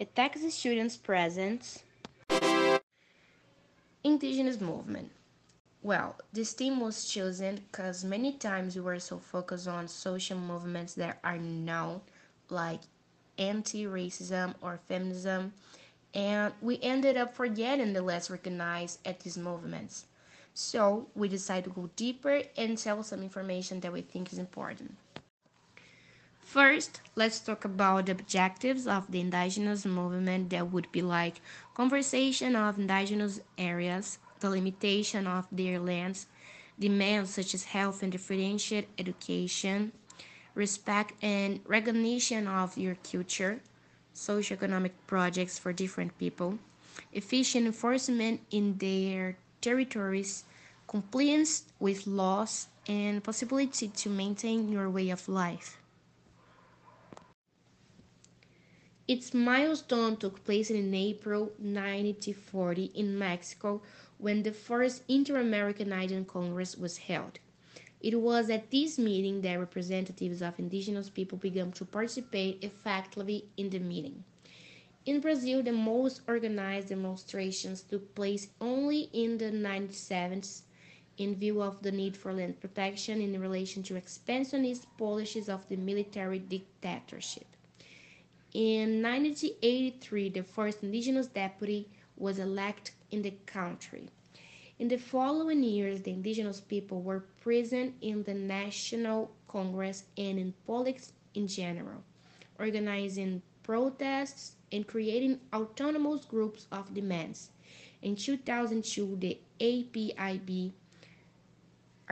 A Texas students presence. Indigenous movement. Well, this theme was chosen because many times we were so focused on social movements that are known, like anti racism or feminism, and we ended up forgetting the less recognized at these movements. So we decided to go deeper and tell some information that we think is important. First, let's talk about the objectives of the indigenous movement that would be like conservation of indigenous areas, the limitation of their lands, demands such as health and differentiated education, respect and recognition of your culture, socioeconomic projects for different people, efficient enforcement in their territories, compliance with laws, and possibility to maintain your way of life. Its milestone took place in April 1940 in Mexico when the first Inter-American Indian Congress was held. It was at this meeting that representatives of indigenous people began to participate effectively in the meeting. In Brazil, the most organized demonstrations took place only in the 1970s in view of the need for land protection in relation to expansionist policies of the military dictatorship. In 1983, the first indigenous deputy was elected in the country. In the following years, the indigenous people were present in the National Congress and in politics in general, organizing protests and creating autonomous groups of demands. In 2002, the APIB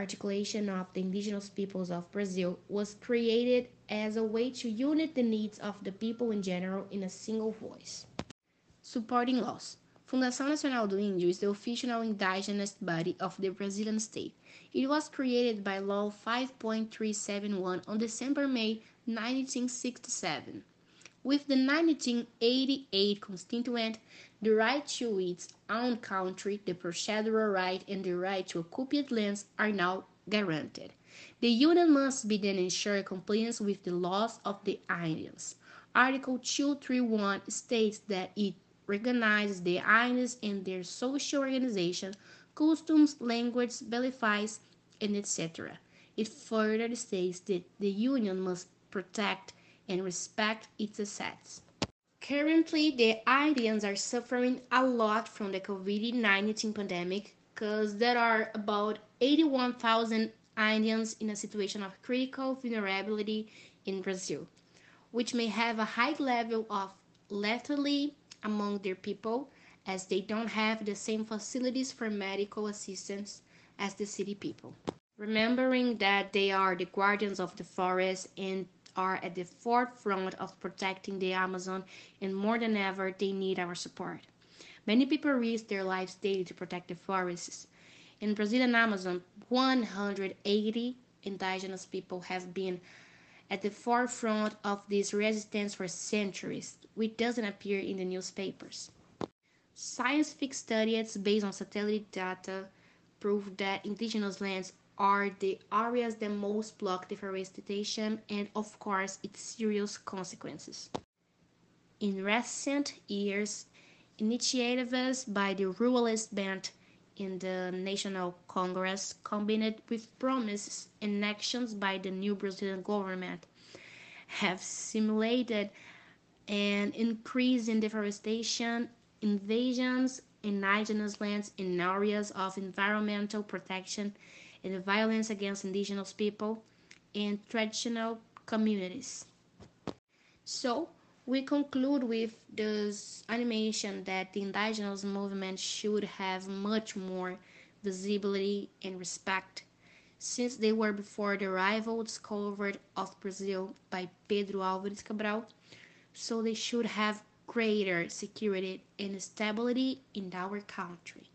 articulation of the indigenous peoples of Brazil was created as a way to unite the needs of the people in general in a single voice. Supporting laws. Fundação Nacional do Índio is the official indigenous body of the Brazilian state. It was created by Law 5.371 on December May 1967. With the 1988 Constituent, the right to its own country, the procedural right, and the right to occupied lands are now guaranteed. The Union must be then ensure compliance with the laws of the Indians. Article 231 states that it recognizes the Indians and their social organization, customs, language, beliefs, and etc. It further states that the Union must protect and respect its assets. Currently, the Indians are suffering a lot from the COVID 19 pandemic because there are about 81,000 Indians in a situation of critical vulnerability in Brazil, which may have a high level of lethality among their people as they don't have the same facilities for medical assistance as the city people. Remembering that they are the guardians of the forest and are at the forefront of protecting the Amazon, and more than ever, they need our support. Many people risk their lives daily to protect the forests. In Brazilian Amazon, 180 indigenous people have been at the forefront of this resistance for centuries, which doesn't appear in the newspapers. Scientific studies based on satellite data prove that indigenous lands are the areas that most block deforestation and, of course, its serious consequences. In recent years, initiatives by the ruralist band in the National Congress, combined with promises and actions by the new Brazilian government, have simulated an increase in deforestation, invasions, in indigenous lands in areas of environmental protection and violence against indigenous people and traditional communities. So, we conclude with this animation that the indigenous movement should have much more visibility and respect since they were before the arrival discovered of Brazil by Pedro Álvares Cabral, so they should have greater security and stability in our country.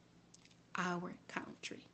Our country.